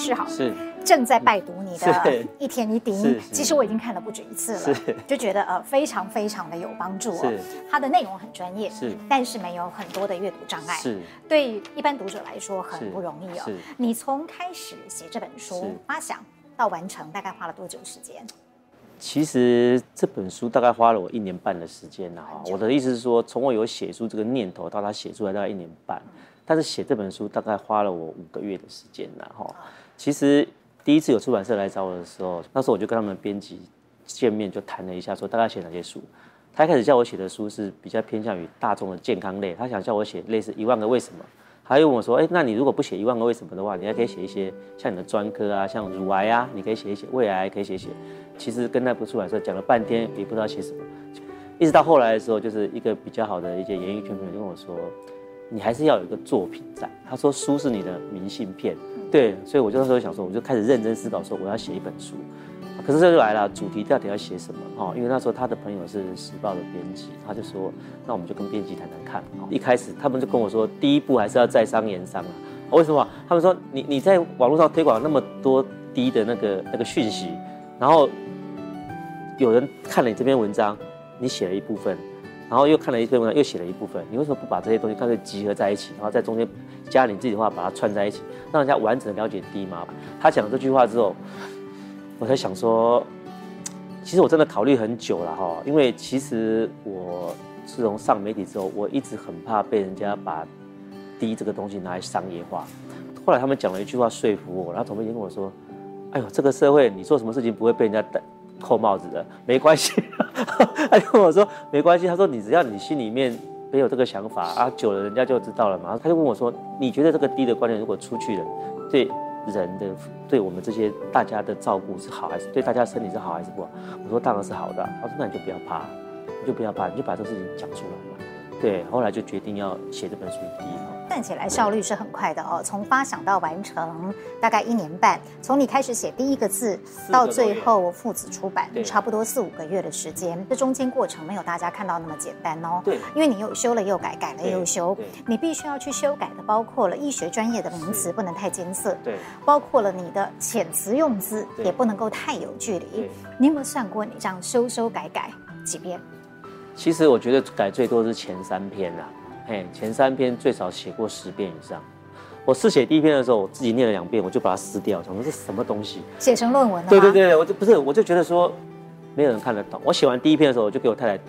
江医师好，是。正在拜读你的一天一滴是是，其实我已经看了不止一次了，就觉得呃非常非常的有帮助哦是。它的内容很专业，是。但是没有很多的阅读障碍，是。对一般读者来说很不容易哦。你从开始写这本书发想到完成，大概花了多久时间？其实这本书大概花了我一年半的时间了哈我的意思是说，从我有写书这个念头到它写出来大概一年半，但是写这本书大概花了我五个月的时间了哈。其实第一次有出版社来找我的时候，那时候我就跟他们编辑见面就谈了一下，说大概写哪些书。他一开始叫我写的书是比较偏向于大众的健康类，他想叫我写类似一万个为什么。他又问我说：“哎，那你如果不写一万个为什么的话，你还可以写一些像你的专科啊，像乳癌啊，你可以写一写，胃癌可以写写。”其实跟那部出版社讲了半天，也不知道写什么。一直到后来的时候，就是一个比较好的一些演艺圈朋友跟我说：“你还是要有一个作品在。”他说：“书是你的明信片。”对，所以我就那时候想说，我就开始认真思考，说我要写一本书。可是这就来了，主题到底要写什么？哦，因为那时候他的朋友是时报的编辑，他就说，那我们就跟编辑谈谈看。一开始他们就跟我说，第一步还是要在商言商啊。为什么？他们说你你在网络上推广那么多低的那个那个讯息，然后有人看了你这篇文章，你写了一部分，然后又看了一篇文章，又写了一部分，你为什么不把这些东西干脆集合在一起，然后在中间加你自己的话，把它串在一起，让人家完整的了解低吗？他讲了这句话之后。我在想说，其实我真的考虑很久了哈，因为其实我自从上媒体之后，我一直很怕被人家把 D 这个东西拿来商业化。后来他们讲了一句话说服我，然后总编辑跟我说：“哎呦，这个社会你做什么事情不会被人家等扣帽子的，没关系。”他就跟我说：“没关系。”他说：“你只要你心里面没有这个想法啊，久了人家就知道了嘛。”他就问我说：“你觉得这个低的观念如果出去了，对？”人的对我们这些大家的照顾是好还是对大家身体是好还是不好？我说当然是好的。他说那你就不要怕，你就不要怕，你就把这事情讲出来嘛。对，后来就决定要写这本书第一。看起来效率是很快的哦，从发想到完成大概一年半，从你开始写第一个字到最后父子出版，差不多四五个月的时间。这中间过程没有大家看到那么简单哦。对，因为你又修了又改，改了又修，你必须要去修改的，包括了医学专业的名词不能太艰涩，对，包括了你的遣词用字也不能够太有距离。你有没有算过你这样修修改改几遍？其实我觉得改最多是前三篇啦。哎，前三篇最少写过十遍以上。我试写第一篇的时候，我自己念了两遍，我就把它撕掉，想说这是什么东西？写成论文了？对对对，我就不是，我就觉得说没有人看得懂。我写完第一篇的时候，我就给我太太读。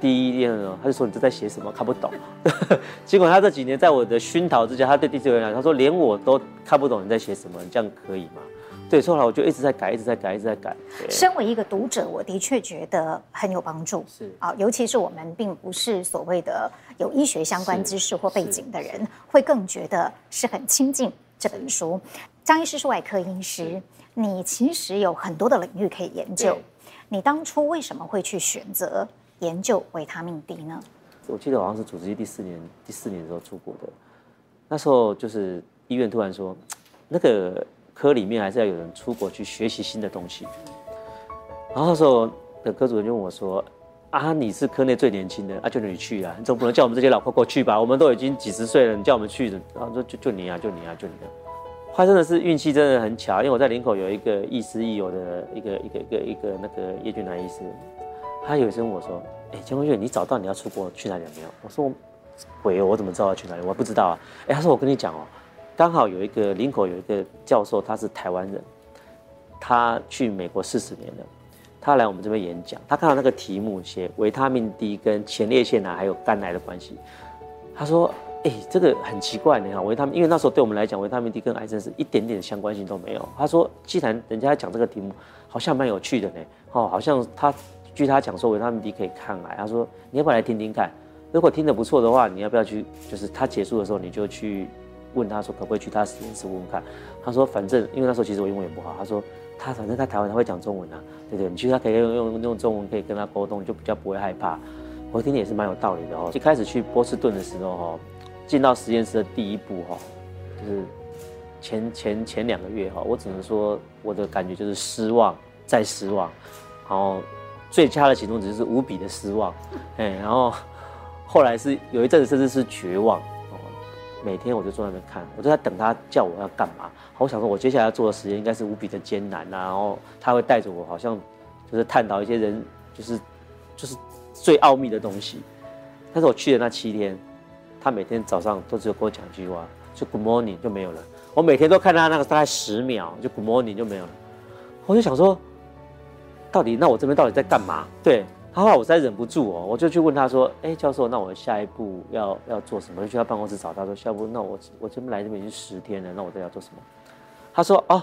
第一篇的时候，他就说你这在写什么？看不懂。结果他这几年在我的熏陶之下，他对第四篇讲，他说连我都看不懂你在写什么，你这样可以吗？对，后来我就一直在改，一直在改，一直在改。身为一个读者，我的确觉得很有帮助。是啊，尤其是我们并不是所谓的有医学相关知识或背景的人，会更觉得是很亲近这本书。张医师是外科医师，你其实有很多的领域可以研究。你当初为什么会去选择研究维他命 D 呢？我记得好像是主治医第四年，第四年的时候出国的。那时候就是医院突然说，那个。科里面还是要有人出国去学习新的东西，然后那时候的科主任就问我说：“啊，你是科内最年轻的，啊，就你去啊，你总不能叫我们这些老婆过去吧？我们都已经几十岁了，你叫我们去？”然后说：“就就你啊，就你啊，就你啊。”他真的是运气真的很巧，因为我在林口有一个亦师亦友的一个一个一个一个那个叶俊南医师，他有一次问我说：“哎，江坤岳，你找到你要出国去哪里了没有？”我说：“鬼，我怎么知道要去哪里？我不知道啊。”哎，他说：“我跟你讲哦。”刚好有一个林口有一个教授，他是台湾人，他去美国四十年了，他来我们这边演讲，他看到那个题目写维他命 D 跟前列腺癌还有肝癌的关系，他说：“哎，这个很奇怪，你看维他命，因为那时候对我们来讲，维他命 D 跟癌症是一点点相关性都没有。”他说：“既然人家讲这个题目，好像蛮有趣的呢，哦，好像他据他讲说维他命 D 可以抗癌，他说你要不要来听听看？如果听得不错的话，你要不要去？就是他结束的时候你就去。”问他说可不可以去他实验室问问看？他说反正因为那时候其实我英文也不好。他说他反正在台湾他会讲中文啊，对对，你其实他可以用用用中文可以跟他沟通，就比较不会害怕。我听也是蛮有道理的哦。一开始去波士顿的时候哈，进到实验室的第一步哈，就是前前前两个月哈，我只能说我的感觉就是失望再失望，然后最佳的形容词是无比的失望，哎，然后后来是有一阵子甚至是绝望。每天我就坐在那边看，我就在等他叫我要干嘛。我想说，我接下来要做的时间应该是无比的艰难啊，然后他会带着我，好像就是探讨一些人，就是就是最奥秘的东西。但是我去的那七天，他每天早上都只有跟我讲一句话，就 Good morning 就没有了。我每天都看他那个大概十秒，就 Good morning 就没有了。我就想说，到底那我这边到底在干嘛？对。后来我实在忍不住哦，我就去问他说：“哎、教授，那我下一步要要做什么？”就去他办公室找他说：“下一步，那我我这边来这边已经十天了，那我这要做什么？”他说：“哦，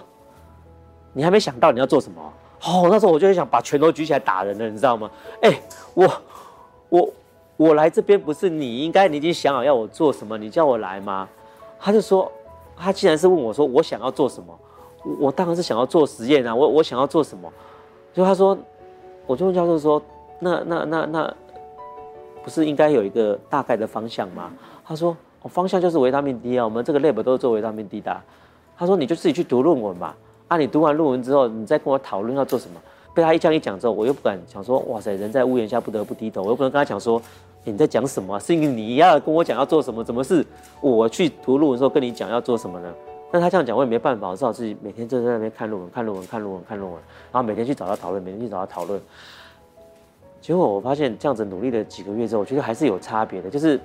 你还没想到你要做什么？哦，那时候我就想把拳头举起来打人了，你知道吗？哎、我我我来这边不是你应该你已经想好要我做什么？你叫我来吗？”他就说：“他既然是问我说我想要做什么，我，我当然是想要做实验啊，我我想要做什么？”就他说，我就问教授说。那那那那，不是应该有一个大概的方向吗？他说，哦，方向就是维他命 D 啊，我们这个 lab 都是做维他命 D 的。他说，你就自己去读论文吧。啊，你读完论文之后，你再跟我讨论要做什么。被他一这样一讲之后，我又不敢想说，哇塞，人在屋檐下不得不低头，我又不能跟他讲说，你在讲什么？是因为你要跟我讲要做什么？怎么是我去读论文的时候跟你讲要做什么呢？但他这样讲我也没办法，我只好自己每天就在那边看论文，看论文，看论文，看论文，然后每天去找他讨论，每天去找他讨论。结果我发现这样子努力了几个月之后，我觉得还是有差别的。就是，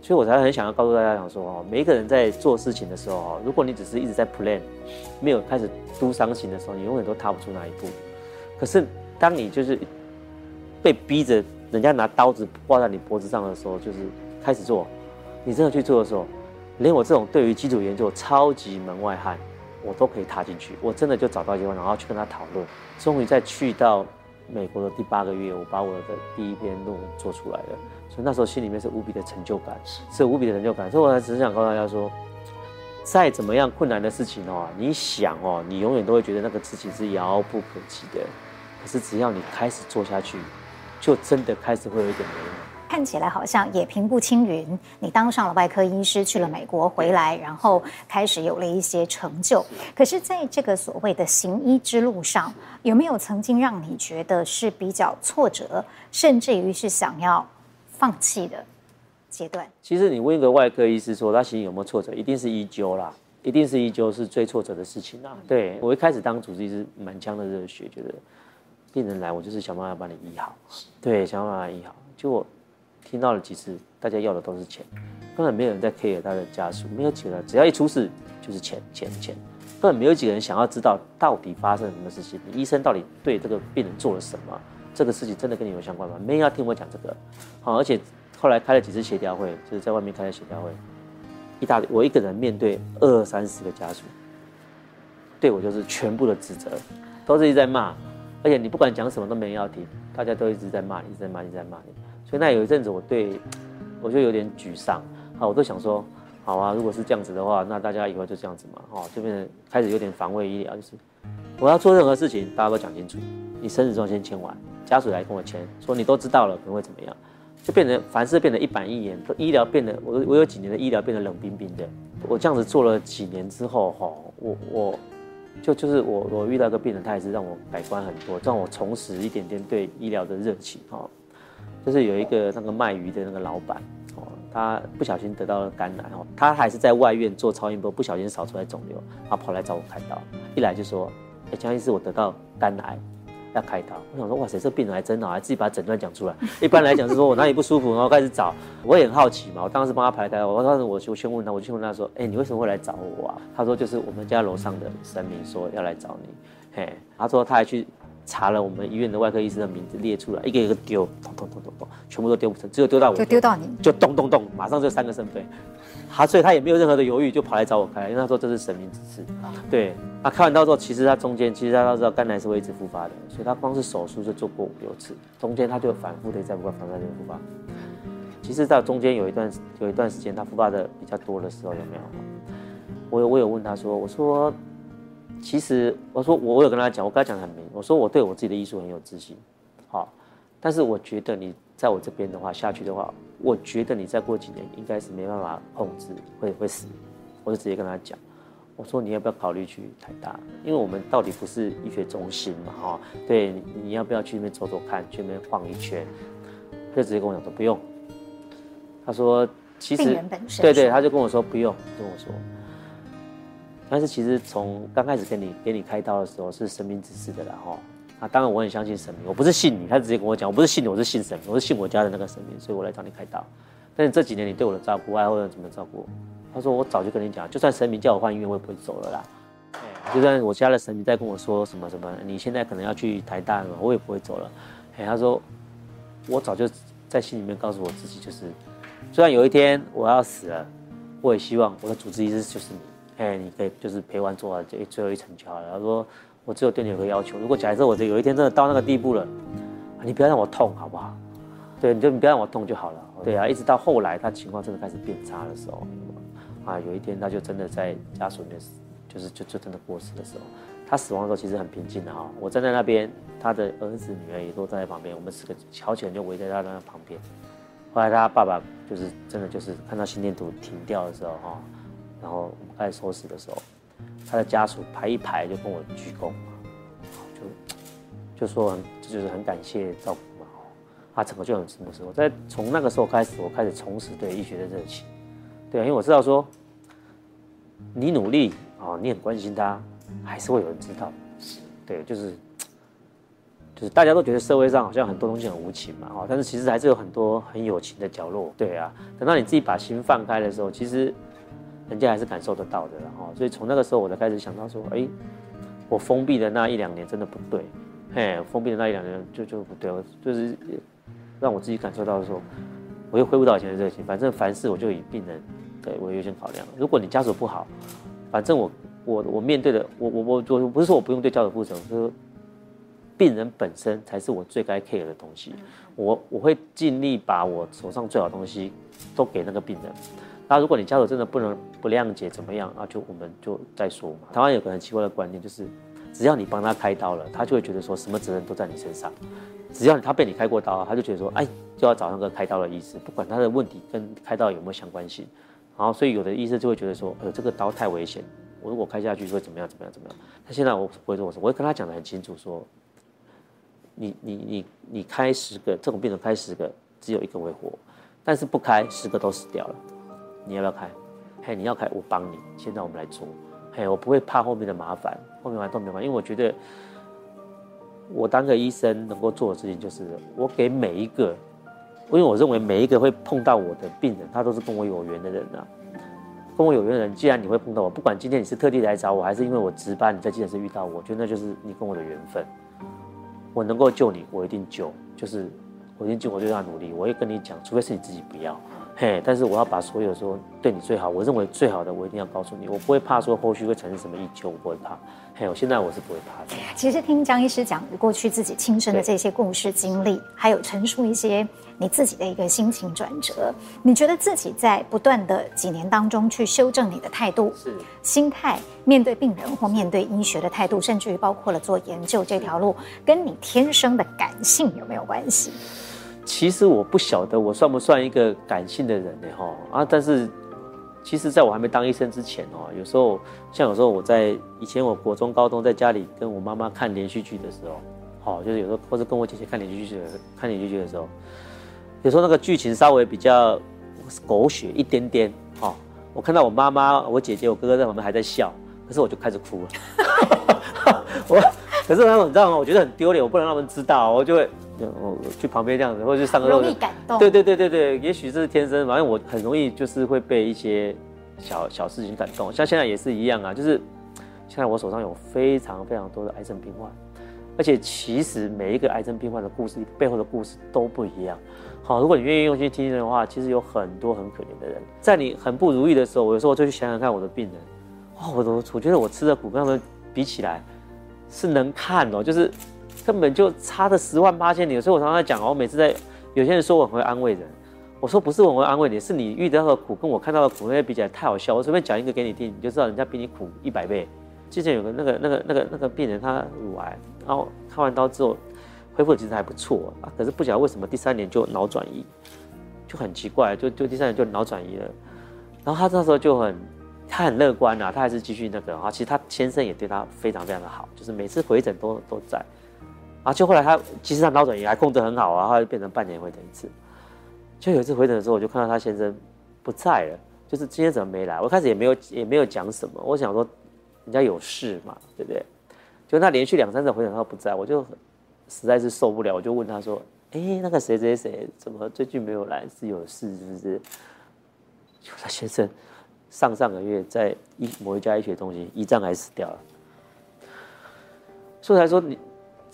所以我才很想要告诉大家讲说哦，每一个人在做事情的时候哦，如果你只是一直在 plan，没有开始 do something 的时候，你永远都踏不出那一步。可是当你就是被逼着人家拿刀子挂在你脖子上的时候，就是开始做，你真的去做的时候，连我这种对于基础研究超级门外汉，我都可以踏进去。我真的就找到机会，然后去跟他讨论，终于再去到。美国的第八个月，我把我的第一篇论文做出来了，所以那时候心里面是无比的成就感，是无比的成就感。所以我还只是想告诉大家说，再怎么样困难的事情哦，你想哦，你永远都会觉得那个事情是遥不可及的。可是只要你开始做下去，就真的开始会有一点眉目。看起来好像也平步青云，你当上了外科医师，去了美国回来，然后开始有了一些成就。可是，在这个所谓的行医之路上，有没有曾经让你觉得是比较挫折，甚至于是想要放弃的阶段？其实，你问一个外科医师说他行医有没有挫折，一定是医纠啦，一定是医纠是最挫折的事情啦。对，我一开始当主治医师，满腔的热血，觉得病人来，我就是想办法把你医好，对，想办法医好，就我。听到了几次，大家要的都是钱，根本没有人在 care 他的家属，没有几个人，只要一出事就是钱钱钱，根本没有几个人想要知道到底发生了什么事情，你医生到底对这个病人做了什么，这个事情真的跟你有相关吗？没人要听我讲这个，好，而且后来开了几次协调会，就是在外面开的协调会，一大堆，我一个人面对二三十个家属，对我就是全部的指责，都是一直在骂，而且你不管讲什么都没人要听，大家都一直在骂你，一直在骂你，一直在骂你。所以那有一阵子，我对我就有点沮丧。啊，我都想说，好啊，如果是这样子的话，那大家以后就这样子嘛，哦，就变成开始有点防卫医疗，就是我要做任何事情，大家都讲清楚，你生死状先签完，家属来跟我签，说你都知道了，可能会怎么样，就变成凡事变得一板一眼，医疗变得我我有几年的医疗变得冷冰冰的，我这样子做了几年之后，哈，我我就就是我我遇到一个病人，他也是让我改观很多，让我重拾一点点对医疗的热情，哈。就是有一个那个卖鱼的那个老板哦，他不小心得到了肝癌哦，他还是在外院做超音波，不小心扫出来肿瘤，然后跑来找我开刀，一来就说，哎，江医师，我得到肝癌，要开刀。我想说，哇塞，这病人还真好，还自己把诊断讲出来。一般来讲是说我哪里不舒服，然后开始找，我也很好奇嘛，我当时帮他排开，我当时我就先问他，我就先问他说，哎，你为什么会来找我啊？他说就是我们家楼上的神明说要来找你，嘿，他说他还去。查了我们医院的外科医生的名字列出来，一个一个丢，咚咚咚咚咚，全部都丢不成，只有丢到我，就丢到你，就咚咚咚，马上就三个圣杯，他所以他也没有任何的犹豫，就跑来找我开，因为他说这是神明指示。对，他开完刀之后，其实他中间其实他都知道肝癌是会一直复发的，所以他光是手术就做过五六次，中间他就反复的在不断反复的复发。其实到中间有一段有一段时间他复发的比较多的时候有没有？我有我有问他说，我说。其实我说我我有跟他讲，我跟他讲很明，我说我对我自己的艺术很有自信，好，但是我觉得你在我这边的话下去的话，我觉得你再过几年应该是没办法控制，会会死，我就直接跟他讲，我说你要不要考虑去台大，因为我们到底不是医学中心嘛，哈，对，你你要不要去那边走走看，去那边晃一圈，他就直接跟我讲说不用，他说。其实对对，他就跟我说不用跟我说。但是其实从刚开始跟你给你开刀的时候是神明指示的啦哈。啊，当然我很相信神明，我不是信你，他直接跟我讲，我不是信你，我是信神明，我是信我家的那个神明，所以我来找你开刀。但是这几年你对我的照顾，爱或者怎么照顾？他说我早就跟你讲，就算神明叫我换医院，我也不会走了啦。就算我家的神明在跟我说什么什么，你现在可能要去台大了，我也不会走了。哎，他说我早就在心里面告诉我自己，就是虽然有一天我要死了，我也希望我的主治医师就是你。哎，你可以就是陪完做完这最后一层就好了。他说。我只有对你有个要求，如果假设我这有一天真的到那个地步了，你不要让我痛，好不好？对，你就你不要让我痛就好了。对啊，一直到后来他情况真的开始变差的时候，啊，有一天他就真的在家属里面，就是就就真的过世的时候，他死亡的时候其实很平静的哈。我站在那边，他的儿子女儿也都站在旁边，我们四个好几人就围在他那旁边。后来他爸爸就是真的就是看到心电图停掉的时候哈，然后我们开始收尸的时候。他的家属排一排就跟我鞠躬，就就说很就是很感谢照顾嘛，啊，整个就很什么时候，在从那个时候开始，我开始重拾对医学的热情，对，因为我知道说你努力啊，你很关心他，还是会有人知道，对，就是就是大家都觉得社会上好像很多东西很无情嘛，哦，但是其实还是有很多很有情的角落，对啊，等到你自己把心放开的时候，其实。人家还是感受得到的，哈，所以从那个时候我才开始想到说，哎，我封闭的那一两年真的不对，嘿，封闭的那一两年就就不对，就是让我自己感受到说，我又恢复到以前的热情。反正凡事我就以病人对我优先考量。如果你家属不好，反正我我我面对的，我我我我不是说我不用对家属负责，就是病人本身才是我最该 care 的东西。我我会尽力把我手上最好的东西都给那个病人。那如果你家属真的不能不谅解怎么样啊？就我们就再说嘛。台湾有个很奇怪的观念，就是只要你帮他开刀了，他就会觉得说什么责任都在你身上。只要他被你开过刀，他就觉得说，哎，就要找那个开刀的医师，不管他的问题跟开刀有没有相关性。然后，所以有的医生就会觉得说，呃，这个刀太危险，我如果开下去会怎么样？怎么样？怎么样？他现在我不会说，我说，我会跟他讲得很清楚，说，你你你你开十个这种病人开十个，只有一个会活，但是不开十个都死掉了。你要不要开？嘿，你要开，我帮你。现在我们来做，嘿，我不会怕后面的麻烦，后面麻烦都没关系，因为我觉得我当个医生能够做的事情就是，我给每一个，因为我认为每一个会碰到我的病人，他都是跟我有缘的人啊。跟我有缘的人，既然你会碰到我，不管今天你是特地来找我，还是因为我值班你在急诊室遇到我，我觉得那就是你跟我的缘分。我能够救你，我一定救，就是我一定救，我就让他努力。我会跟你讲，除非是你自己不要。嘿，但是我要把所有说对你最好，我认为最好的，我一定要告诉你，我不会怕说后续会产生什么异常，我不会怕。嘿，我现在我是不会怕的。其实听江医师讲过去自己亲身的这些故事经历，还有陈述一些你自己的一个心情转折，你觉得自己在不断的几年当中去修正你的态度、是心态，面对病人或面对医学的态度，甚至于包括了做研究这条路，跟你天生的感性有没有关系？其实我不晓得我算不算一个感性的人呢？哈啊！但是，其实在我还没当医生之前哦，有时候像有时候我在以前我国中、高中在家里跟我妈妈看连续剧的时候，好，就是有时候或者跟我姐姐看连续剧的看连续剧的时候，有时候那个剧情稍微比较狗血一点点，哈，我看到我妈妈、我姐姐、我哥哥在旁边还在笑，可是我就开始哭了。我可是他们你知道吗？我觉得很丢脸，我不能让他们知道，我就会。我去旁边这样子，或者去上个。容易感动。对对对对对，也许这是天生，反正我很容易就是会被一些小小事情感动。像现在也是一样啊，就是现在我手上有非常非常多的癌症病患，而且其实每一个癌症病患的故事背后的故事都不一样。好，如果你愿意用心听听的话，其实有很多很可怜的人，在你很不如意的时候，我有时候就去想想看我的病人，哇，我都我觉得我吃的苦跟他们比起来是能看哦，就是。根本就差的十万八千里，所以我常常在讲，我每次在有些人说我很会安慰人，我说不是我很会安慰你，是你遇到的苦跟我看到的苦那些比起来太好笑。我随便讲一个给你听，你就知道人家比你苦一百倍。之前有个那个那个那个那个病人，他乳癌，然后开完刀之后恢复其实还不错啊，可是不晓得为什么第三年就脑转移，就很奇怪，就就第三年就脑转移了。然后他那时候就很他很乐观啊，他还是继续那个啊，其实他先生也对他非常非常的好，就是每次回诊都都在。啊，就后来他其实他脑转移还控制很好啊，后来就变成半年回诊一次。就有一次回诊的时候，我就看到他先生不在了，就是今天怎么没来？我开始也没有也没有讲什么，我想说人家有事嘛，对不对？就他连续两三次回诊他不在，我就实在是受不了，我就问他说：“哎，那个谁谁谁怎么最近没有来？是有事是不是？”就他先生上上个月在一某一家医学中心胰脏癌死掉了，所以才说你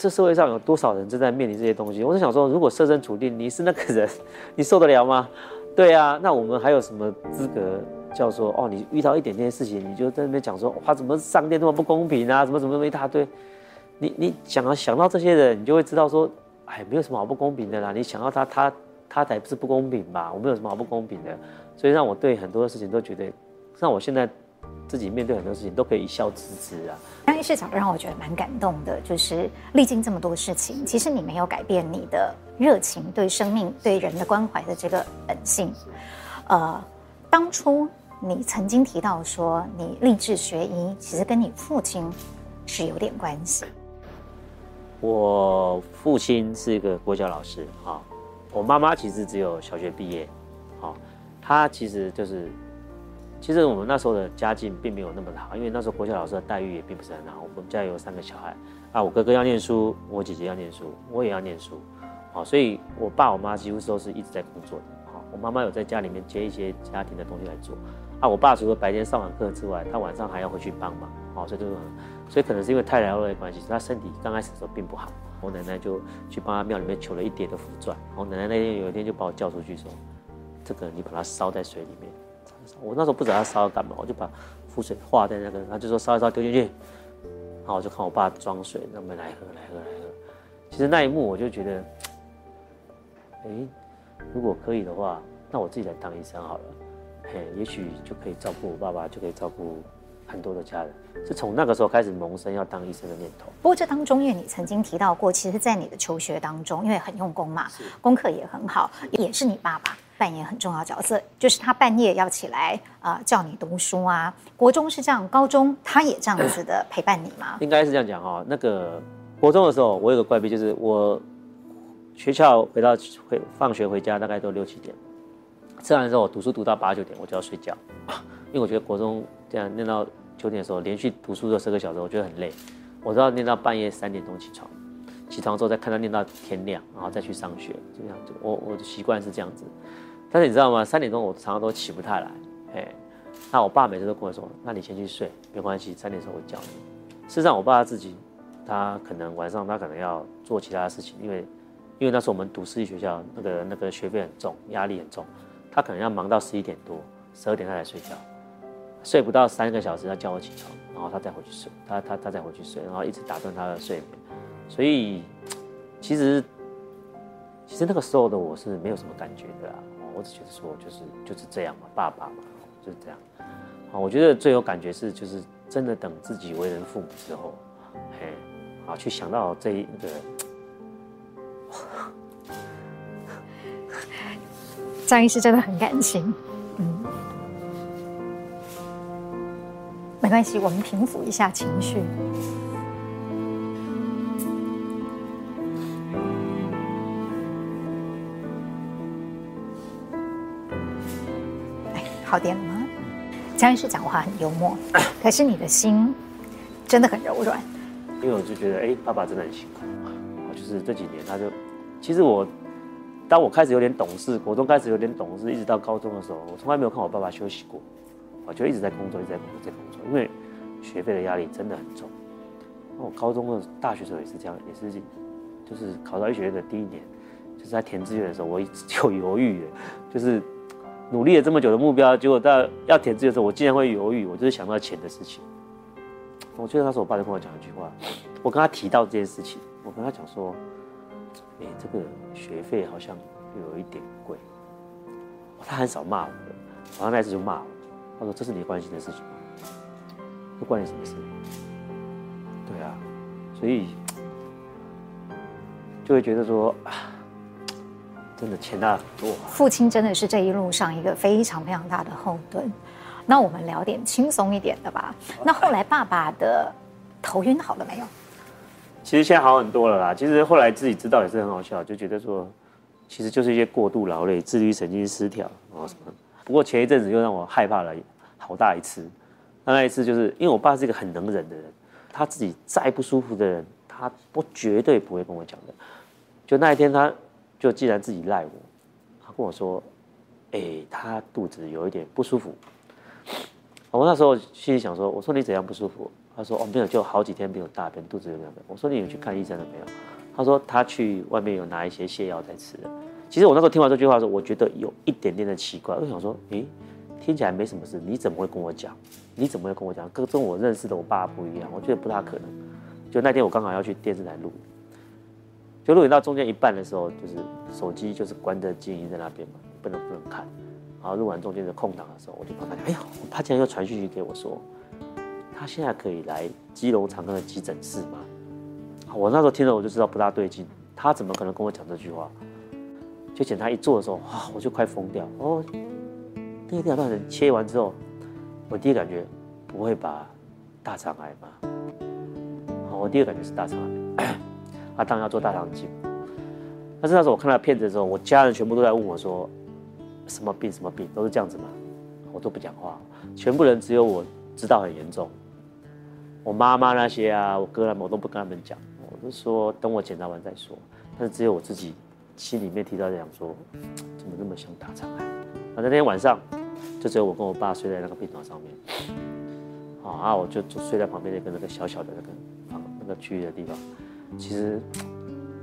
这社会上有多少人正在面临这些东西？我是想说，如果设身处地你是那个人，你受得了吗？对啊，那我们还有什么资格？叫说哦，你遇到一点点事情，你就在那边讲说哇，怎么上天这么不公平啊？怎么怎么那么一大堆，你你想要想到这些人，你就会知道说，哎，没有什么好不公平的啦。你想到他他他才不是不公平吧？我没有什么好不公平的，所以让我对很多的事情都觉得，让我现在自己面对很多事情都可以一笑置之啊。张医师讲的让我觉得蛮感动的，就是历经这么多事情，其实你没有改变你的热情，对生命对人的关怀的这个本性，呃，当初。你曾经提到说，你立志学医，其实跟你父亲是有点关系。我父亲是一个国小老师，哈，我妈妈其实只有小学毕业，好，她其实就是，其实我们那时候的家境并没有那么好，因为那时候国小老师的待遇也并不是很好。我们家有三个小孩，啊，我哥哥要念书，我姐姐要念书，我也要念书，好，所以我爸我妈几乎都是一直在工作的，好，我妈妈有在家里面接一些家庭的东西来做。啊，我爸除了白天上完课之外，他晚上还要回去帮忙，哦，所以就是，所以可能是因为太劳累的关系，他身体刚开始的时候并不好。我奶奶就去帮他庙里面求了一叠的符篆，我奶奶那天有一天就把我叫出去说：“这个你把它烧在水里面。”我那时候不知道他烧干嘛，我就把浮水化在那个，他就说烧一烧丢进去，然后我就看我爸装水，那么来喝来喝来喝。其实那一幕我就觉得，哎，如果可以的话，那我自己来当医生好了。嘿，也许就可以照顾我爸爸，就可以照顾很多的家人。是从那个时候开始萌生要当医生的念头。不过这当中，因为你曾经提到过，其实，在你的求学当中，因为很用功嘛，功课也很好，也是你爸爸扮演很重要角色，就是他半夜要起来啊、叫你读书啊。国中是这样，高中他也这样子的陪伴你吗？应该是这样讲哈。那个国中的时候，我有个怪癖，就是我学校回到回放学回家大概都六七点。吃完之后，我读书读到八九点，我就要睡觉，因为我觉得国中这样念到九点的时候，连续读书的十个小时，我觉得很累。我都要念到半夜三点钟起床，起床之后再看他念到天亮，然后再去上学，这样子。我我的习惯是这样子。但是你知道吗？三点钟我常常都起不太来，哎，那我爸每次都跟我说：“那你先去睡，没关系，三点钟我叫你。”事实上，我爸他自己，他可能晚上他可能要做其他的事情，因为因为那时候我们读私立学校，那个那个学费很重，压力很重。他可能要忙到十一点多、十二点他才睡觉，睡不到三个小时，他叫我起床，然后他再回去睡，他他他再回去睡，然后一直打断他的睡眠。所以其实其实那个时候的我是没有什么感觉的啊，我只觉得说就是就是这样嘛，爸爸嘛，就是这样。啊，我觉得最有感觉是就是真的等自己为人父母之后，嘿，好去想到这一个。张医师真的很感情，嗯，没关系，我们平复一下情绪。好点了吗？张医师讲话很幽默，可是你的心真的很柔软。因为我就觉得，哎，爸爸真的很辛苦，就是这几年他就，其实我。当我开始有点懂事，国中开始有点懂事，一直到高中的时候，我从来没有看我爸爸休息过，我就一直在工作，一直在工作，在工作，因为学费的压力真的很重。那我高中的大学时候也是这样，也是就是考到医学院的第一年，就是在填志愿的时候，我一直就犹豫了，就是努力了这么久的目标，结果到要填志愿的时候，我竟然会犹豫，我就是想到钱的事情。我记得那时候我爸就跟我讲一句话，我跟他提到这件事情，我跟他讲说。哎，这个学费好像有一点贵。他很少骂我的，然后那次就骂我，他说：“这是你关心的事情吗？这关你什么事？”对啊，所以就会觉得说，啊，真的钱大很多。父亲真的是这一路上一个非常非常大的后盾。那我们聊点轻松一点的吧。那后来爸爸的头晕好了没有？其实现在好很多了啦。其实后来自己知道也是很好笑，就觉得说，其实就是一些过度劳累、自律神经失调啊什么。不过前一阵子又让我害怕了好大一次。那那一次就是因为我爸是一个很能忍的人，他自己再不舒服的人，他不绝对不会跟我讲的。就那一天，他就既然自己赖我，他跟我说：“哎、他肚子有一点不舒服。”我那时候心里想说：“我说你怎样不舒服？”他说：“哦，没有，就好几天没有大便，肚子有点……”我说：“你有去看医生了没有？”他说：“他去外面有拿一些泻药在吃。”其实我那时候听完这句话的时候，我觉得有一点点的奇怪。我想说：“诶，听起来没什么事，你怎么会跟我讲？你怎么会跟我讲？跟跟我认识的我爸不一样，我觉得不大可能。”就那天我刚好要去电视台录。就录影到中间一半的时候，就是手机就是关着静音在那边嘛，不能不能看。然后录完中间的空档的时候，我就发现，哎呀，他竟然又传讯息给我说，他现在可以来基隆长庚的急诊室吗？我那时候听了我就知道不大对劲，他怎么可能跟我讲这句话？就检查一做的时候，哇，我就快疯掉。哦，那个电脑断层切完之后，我第一感觉不会把大肠癌吗？好，我第二感觉是大肠癌。他当然要做大肠镜，但是那时候我看到片子的时候，我家人全部都在问我说：“什么病？什么病？都是这样子吗？”我都不讲话，全部人只有我知道很严重。我妈妈那些啊，我哥他们，我都不跟他们讲，我就说等我检查完再说。但是只有我自己心里面提到在讲说，怎么那么像大肠癌？那那天晚上，就只有我跟我爸睡在那个病床上面，啊，我就睡在旁边那个那个小小的那个房那个区域的地方。其实，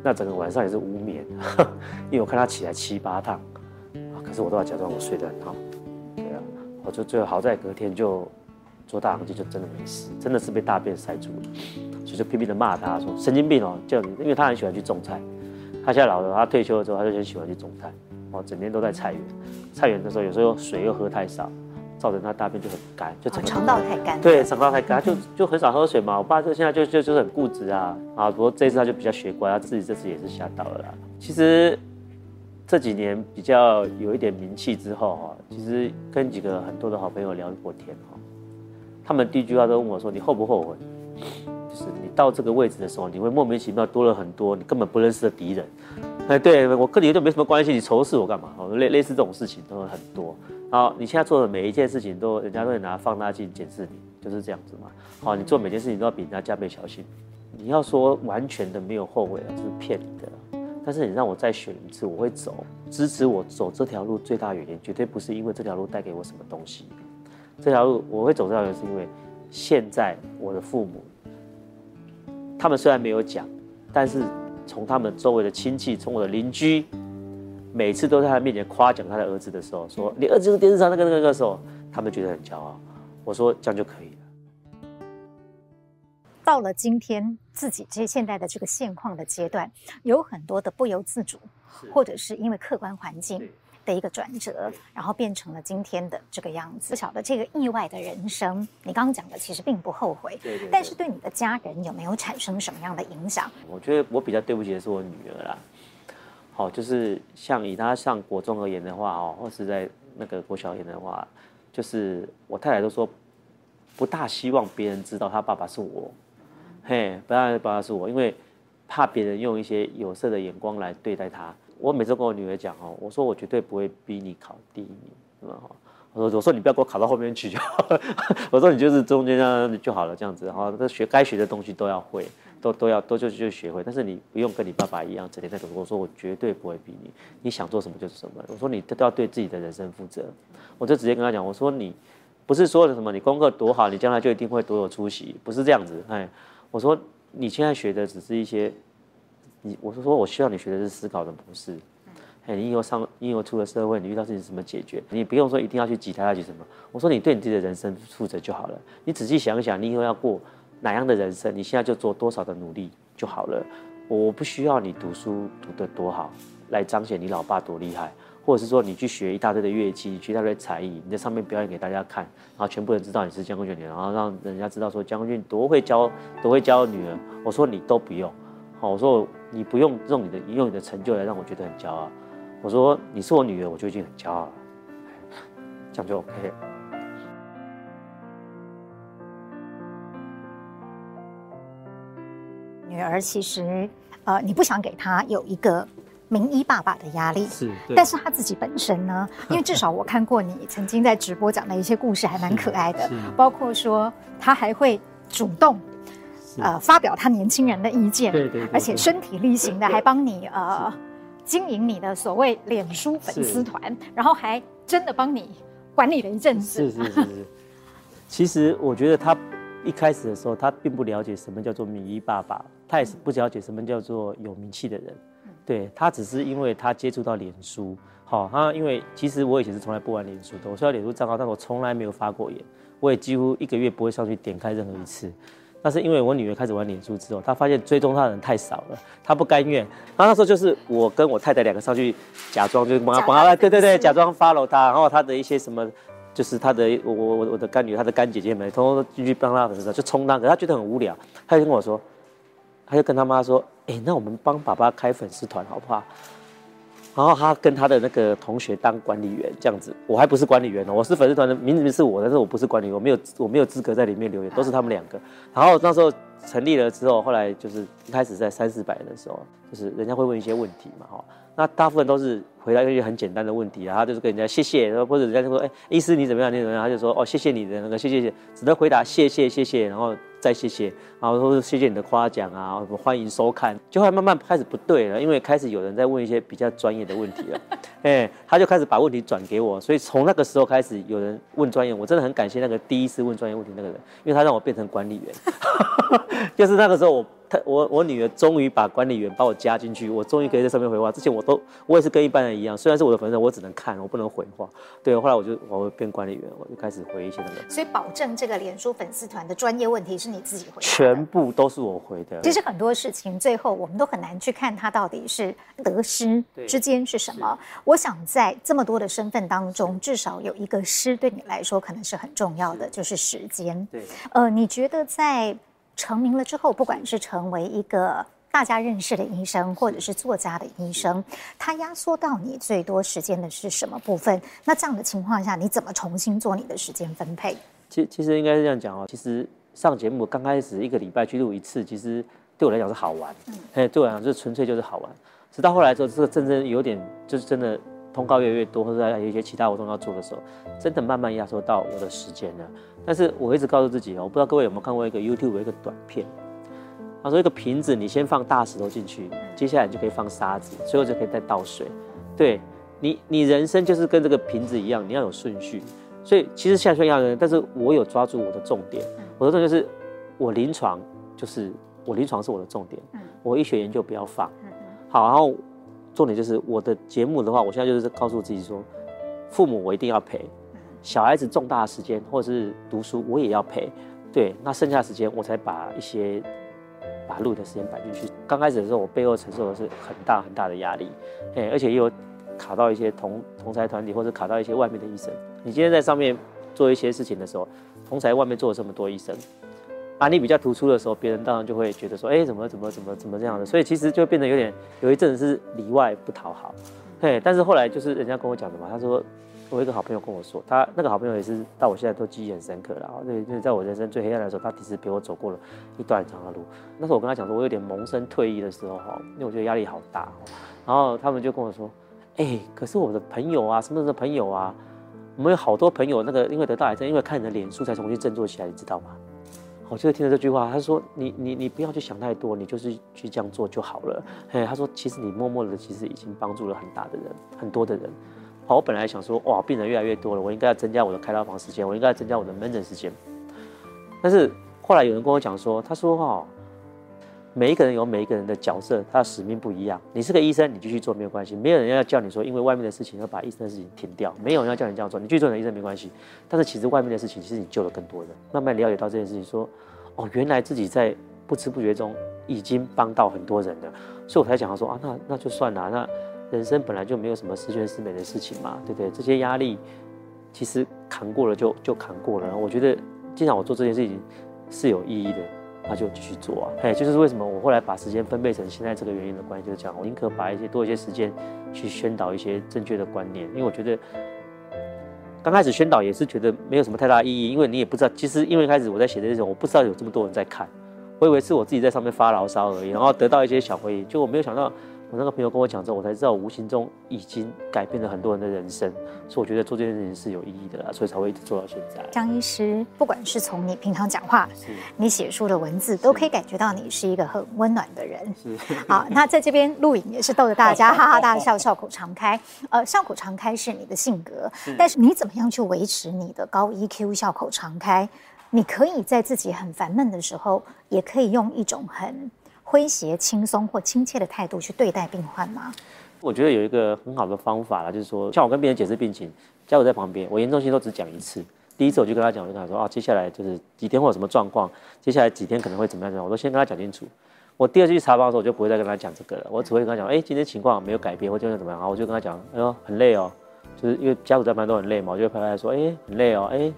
那整个晚上也是无眠，因为我看他起来七八趟，可是我都要假装我睡得很好，对啊，我就最后好在隔天就做大肠镜，就真的没事，真的是被大便塞住了，所以就拼命的骂他说神经病哦，叫你，因为他很喜欢去种菜，他现在老了，他退休了之后他就很喜欢去种菜，哦，整天都在菜园，菜园的时候有时候水又喝太少。造成他大便就很干，就整个肠道太干。对，肠道太干，就 就很少喝水嘛。我爸就现在就就就是很固执啊啊！不过这一次他就比较学乖，他自己这次也是吓到了啦。其实这几年比较有一点名气之后哈，其实跟几个很多的好朋友聊过天哈，他们第一句话都问我说：“你后不后悔？就是你到这个位置的时候，你会莫名其妙多了很多你根本不认识的敌人。”哎，对我跟你都没什么关系，你仇视我干嘛？哦，类类似这种事情都很多。好，你现在做的每一件事情都，人家都会拿放大镜检视你，就是这样子嘛。好，你做每件事情都要比人家加倍小心。你要说完全的没有后悔了，是骗你的。但是你让我再选一次，我会走。支持我走这条路最大原因，绝对不是因为这条路带给我什么东西。这条路我会走这条路，是因为现在我的父母，他们虽然没有讲，但是从他们周围的亲戚，从我的邻居。每次都在他面前夸奖他的儿子的时候，说你儿子就是电视上那个那个的时候，他们觉得很骄傲。我说这样就可以了。到了今天自己这现在的这个现况的阶段，有很多的不由自主，或者是因为客观环境的一个转折，然后变成了今天的这个样子。不晓得这个意外的人生，你刚刚讲的其实并不后悔，对对对，但是对你的家人有没有产生什么样的影响？我觉得我比较对不起的是我女儿啦。好，就是像以他上国中而言的话，哦，或是在那个国小而言的话，就是我太太都说，不大希望别人知道他爸爸是我，嘿，不让爸爸是我，因为怕别人用一些有色的眼光来对待他。我每次跟我女儿讲哦，我说我绝对不会逼你考第一名，我说我说你不要给我考到后面去就好，我说你就是中间这样就好了，这样子，哈，这学该学的东西都要会。都都要都就就学会，但是你不用跟你爸爸一样整天在读。我说我绝对不会逼你，你想做什么就是什么。我说你都要对自己的人生负责。我就直接跟他讲，我说你不是说的什么，你功课多好，你将来就一定会多有出息，不是这样子。哎，我说你现在学的只是一些，你我是说我需要你学的是思考的模式。哎，你以后上你以后出了社会，你遇到事情怎么解决？你不用说一定要去挤他要去什么。我说你对你自己的人生负责就好了。你仔细想想，你以后要过。哪样的人生，你现在就做多少的努力就好了。我不需要你读书读得多好，来彰显你老爸多厉害，或者是说你去学一大堆的乐器，你学一大堆才艺，你在上面表演给大家看，然后全部人知道你是江坤俊，然后让人家知道说江坤俊多会教，多会教女儿。我说你都不用，好，我说你不用用你的用你的成就来让我觉得很骄傲。我说你是我女儿，我就已经很骄傲了，这样就 OK。女儿其实，呃，你不想给她有一个名医爸爸的压力，是，但是他自己本身呢，因为至少我看过你 曾经在直播讲的一些故事，还蛮可爱的，包括说他还会主动，呃，发表他年轻人的意见，对对，而且身体力行的还帮你呃经营你的所谓脸书粉丝团，然后还真的帮你管理了一阵子，是是是是。其实我觉得他一开始的时候，他并不了解什么叫做名医爸爸，他也是不了解什么叫做有名气的人。对，他只是因为他接触到脸书，好，他因为其实我以前是从来不玩脸书的，我虽然脸书账号，但我从来没有发过言，我也几乎一个月不会上去点开任何一次。但是因为我女儿开始玩脸书之后，她发现追踪她的人太少了，她不甘愿。然后那时候就是我跟我太太两个上去假装就帮她帮她，对对对，假装 follow 她，然后她的一些什么，就是他的我我我的干女儿，她的干姐姐们，通通进去帮她的时候就充当，可是她觉得很无聊，她就跟我说。他就跟他妈说：“哎、那我们帮爸爸开粉丝团好不好？”然后他跟他的那个同学当管理员，这样子。我还不是管理员呢，我是粉丝团的名字是我，但是我不是管理员，我没有我没有资格在里面留言，都是他们两个。然后那时候成立了之后，后来就是一开始在三四百人的时候，就是人家会问一些问题嘛，哈。那大部分都是回答一些很简单的问题啊，他就是跟人家谢谢，或者人家就说：“哎、欸，医师你怎么样？你怎么样？”他就说：“哦，谢谢你的那个谢谢谢，只能回答谢谢谢谢，然后。”再谢谢，然后说谢谢你的夸奖啊，欢迎收看，就会慢慢开始不对了，因为开始有人在问一些比较专业的问题了，哎，他就开始把问题转给我，所以从那个时候开始有人问专业，我真的很感谢那个第一次问专业问题那个人，因为他让我变成管理员，就是那个时候我。他我我女儿终于把管理员把我加进去，我终于可以在上面回话。之前我都我也是跟一般人一样，虽然是我的粉丝，我只能看，我不能回话。对，后来我就我变管理员，我就开始回一些那个。所以保证这个脸书粉丝团的专业问题是你自己回的，全部都是我回的。其实很多事情最后我们都很难去看它到底是得失之间是什么。我想在这么多的身份当中，至少有一个失对你来说可能是很重要的，就是时间。对，呃，你觉得在？成名了之后，不管是成为一个大家认识的医生，或者是作家的医生，他压缩到你最多时间的是什么部分？那这样的情况下，你怎么重新做你的时间分配？其其实应该是这样讲哦。其实上节目刚开始一个礼拜去录一次，其实对我来讲是好玩。嗯，哎，对我来讲就是纯粹就是好玩。直到后来之后，这个真正有点就是真的通告越来越多，或者有一些其他活动要做的时候，真的慢慢压缩到我的时间了。但是我一直告诉自己哦，我不知道各位有没有看过一个 YouTube 的一个短片，他说一个瓶子，你先放大石头进去，接下来你就可以放沙子，最后就可以再倒水。对你，你人生就是跟这个瓶子一样，你要有顺序。所以其实像一样的人，但是我有抓住我的重点，我的重点就是我临床就是我临床是我的重点，我医学研究不要放。好，然后重点就是我的节目的话，我现在就是告诉自己说，父母我一定要陪。小孩子重大的时间或者是读书，我也要陪。对，那剩下时间我才把一些把录的时间摆进去。刚开始的时候，我背后承受的是很大很大的压力，哎，而且也有卡到一些同同才团体，或者卡到一些外面的医生。你今天在上面做一些事情的时候，同才外面做了这么多医生，啊，你比较突出的时候，别人当然就会觉得说，哎，怎么怎么怎么怎么这样的。所以其实就变得有点有一阵子是里外不讨好，嘿，但是后来就是人家跟我讲的嘛，他说。我一个好朋友跟我说，他那个好朋友也是到我现在都记忆很深刻了。对，就是在我人生最黑暗的时候，他其实陪我走过了一段很长的路。那时候我跟他讲说，我有点萌生退役的时候哈，因为我觉得压力好大。然后他们就跟我说，哎、可是我的朋友啊，什么什么朋友啊，我们有好多朋友，那个因为得到癌症，因为看你的脸书才重新振作起来，你知道吗？我就是听了这句话，他说，你你你不要去想太多，你就是去这样做就好了。嘿，他说，其实你默默的，其实已经帮助了很大的人，很多的人。好，我本来想说，哇，病人越来越多了，我应该要增加我的开刀房时间，我应该要增加我的门诊时间。但是后来有人跟我讲说，他说哈，每一个人有每一个人的角色，他的使命不一样。你是个医生，你继续做没有关系，没有人要叫你说，因为外面的事情要把医生的事情停掉，没有人要叫你这样做，你继续做你的医生没关系。但是其实外面的事情，其实你救了更多人。慢慢了解到这件事情，说，哦，原来自己在不知不觉中已经帮到很多人了，所以我才讲说啊，那那就算了，那。人生本来就没有什么十全十美的事情嘛，对不对？这些压力其实扛过了就就扛过了。我觉得既然我做这件事情是有意义的，那就继续做啊。哎，就是为什么我后来把时间分配成现在这个原因的关系，就是讲我宁可把一些多一些时间去宣导一些正确的观念，因为我觉得刚开始宣导也是觉得没有什么太大意义，因为你也不知道，其实因为一开始我在写的这些，我不知道有这么多人在看，我以为是我自己在上面发牢骚而已，然后得到一些小回应，就我没有想到。我那个朋友跟我讲之后，我才知道我无形中已经改变了很多人的人生，所以我觉得做这件事情是有意义的啦，所以才会一直做到现在。江医师，不管是从你平常讲话，你写书的文字，都可以感觉到你是一个很温暖的人。是，好，那在这边录影也是逗得大家哈哈大笑，笑口常开。呃，笑口常开是你的性格，是但是你怎么样去维持你的高 EQ，笑口常开？你可以在自己很烦闷的时候，也可以用一种很诙谐、轻松或亲切的态度去对待病患吗？我觉得有一个很好的方法啦，就是说，像我跟病人解释病情，家属在旁边，我严重性都只讲一次。第一次我就跟他讲，我就跟他说啊，接下来就是几天会有什么状况，接下来几天可能会怎么样，我都先跟他讲清楚。我第二次去查房的时候，我就不会再跟他讲这个了，我只会跟他讲，哎，今天情况没有改变，或者怎么样，我就跟他讲，哎呦，很累哦，就是因为家属在旁边都很累嘛，我就会拍拍说，哎，很累哦，哎。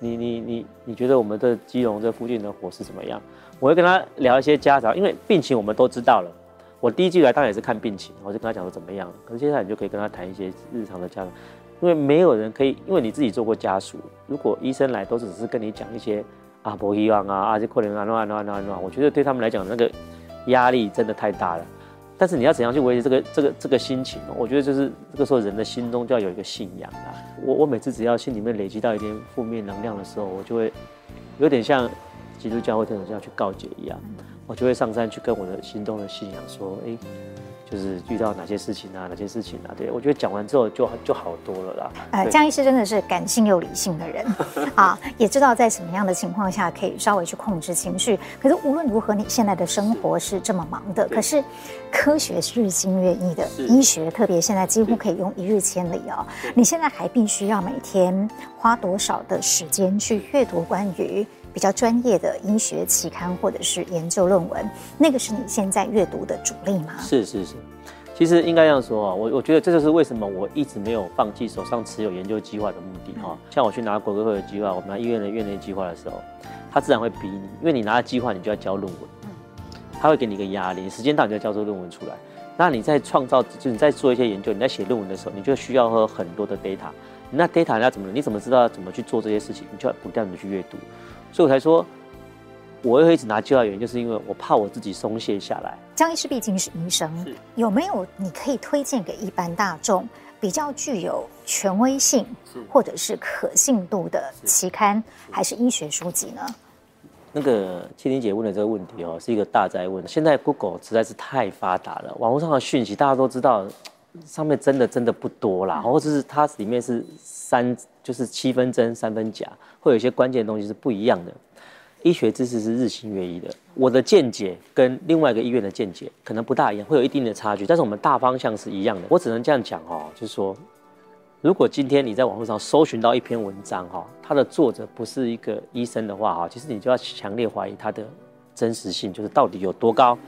你你你你觉得我们的基隆这附近的伙食怎么样？我会跟他聊一些家常，因为病情我们都知道了。我第一季来当然也是看病情，我就跟他讲说怎么样。可是接下来你就可以跟他谈一些日常的家常，因为没有人可以，因为你自己做过家属。如果医生来都只是跟你讲一些啊，不希望啊，啊这可能啊，乱乱乱乱，我觉得对他们来讲那个压力真的太大了。但是你要怎样去维持这个这个这个心情？我觉得就是这个时候人的心中就要有一个信仰啊。我我每次只要心里面累积到一点负面能量的时候，我就会有点像基督教会这种这样去告解一样，我就会上山去跟我的心中的信仰说：哎。就是遇到哪些事情啊，哪些事情啊？对，我觉得讲完之后就就好多了啦。呃，江医师真的是感性又理性的人 啊，也知道在什么样的情况下可以稍微去控制情绪。可是无论如何，你现在的生活是这么忙的，可是科学是日新月异的，医学特别现在几乎可以用一日千里哦。你现在还必须要每天花多少的时间去阅读关于？比较专业的医学期刊或者是研究论文，那个是你现在阅读的主力吗？是是是，其实应该这样说啊，我我觉得这就是为什么我一直没有放弃手上持有研究计划的目的哈。像我去拿国科会的计划，我们拿医院的院内计划的时候，他自然会逼你，因为你拿了计划，你就要交论文，他会给你一个压力，时间到你就要交出论文出来。那你在创造，就是你在做一些研究，你在写论文的时候，你就需要喝很多的 data。那 data 你要怎么？你怎么知道怎么去做这些事情？你就要不断的去阅读。所以我才说，我会一直拿计划，原因就是因为我怕我自己松懈下来。江医师毕竟是医生，有没有你可以推荐给一般大众比较具有权威性或者是可信度的期刊还是医学书籍呢？那个青玲姐问的这个问题哦，是一个大哉问。现在 Google 实在是太发达了，网络上的讯息大家都知道，上面真的真的不多啦，或者是它里面是三。就是七分真三分假，会有一些关键的东西是不一样的。医学知识是日新月异的，我的见解跟另外一个医院的见解可能不大一样，会有一定的差距。但是我们大方向是一样的。我只能这样讲哦，就是说，如果今天你在网络上搜寻到一篇文章哈，它的作者不是一个医生的话哈，其实你就要强烈怀疑它的真实性，就是到底有多高。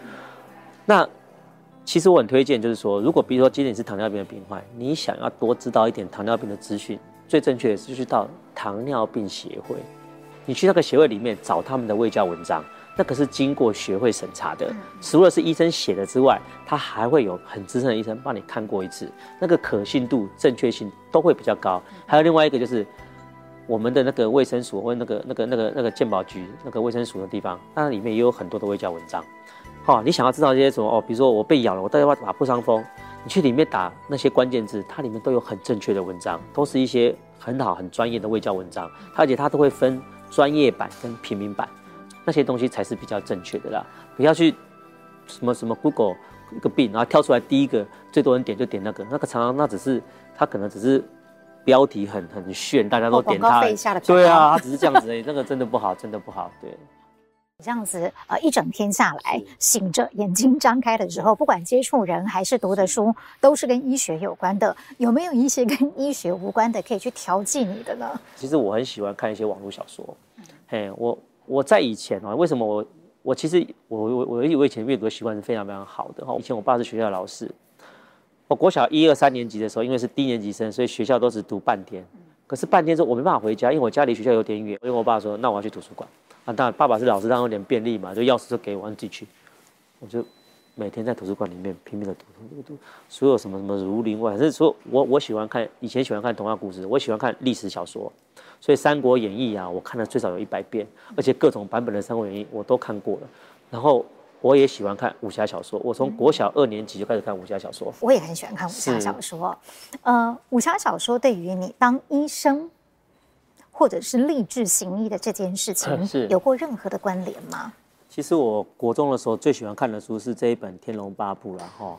那其实我很推荐，就是说，如果比如说今天你是糖尿病的病患，你想要多知道一点糖尿病的资讯。最正确的是去到糖尿病协会，你去那个协会里面找他们的卫教文章，那可是经过学会审查的，除了是医生写的之外，他还会有很资深的医生帮你看过一次，那个可信度、正确性都会比较高。还有另外一个就是我们的那个卫生署或那个那个那个那个健保局那个卫生署的地方，那里面也有很多的卫教文章。好，你想要知道这些什么哦？比如说我被咬了，我到底要打破伤风？你去里面打那些关键字，它里面都有很正确的文章，都是一些很好、很专业的卫教文章，而且它都会分专业版跟平民版，那些东西才是比较正确的啦。不要去什么什么 Google 一个病，然后跳出来第一个最多人点就点那个，那个常常那只是它可能只是标题很很炫，大家都点它，对啊，它只是这样子而已，那个真的不好，真的不好，对。这样子，呃，一整天下来，醒着眼睛张开的时候，不管接触人还是读的书，都是跟医学有关的。有没有一些跟医学无关的可以去调剂你的呢？其实我很喜欢看一些网络小说。嘿，我我在以前啊，为什么我我其实我我我我以前阅读的习惯是非常非常好的哈。以前我爸是学校的老师，我国小一二三年级的时候，因为是低年级生，所以学校都只读半天。可是半天之后我没办法回家，因为我家离学校有点远。因为我爸说，那我要去图书馆。啊，当然，爸爸是老师，当然有点便利嘛，就钥匙就给我，自己去。我就每天在图书馆里面拼命的读读读读，所有什么什么《儒林外》，反正说我我喜欢看，以前喜欢看童话故事，我喜欢看历史小说，所以《三国演义》啊，我看了最少有一百遍，而且各种版本的《三国演义》我都看过了。然后我也喜欢看武侠小说，我从国小二年级就开始看武侠小说。我也很喜欢看武侠小说。呃，武侠小说对于你当医生，或者是立志行医的这件事情，是有过任何的关联吗？其实我国中的时候最喜欢看的书是这一本《天龙八部》了哈。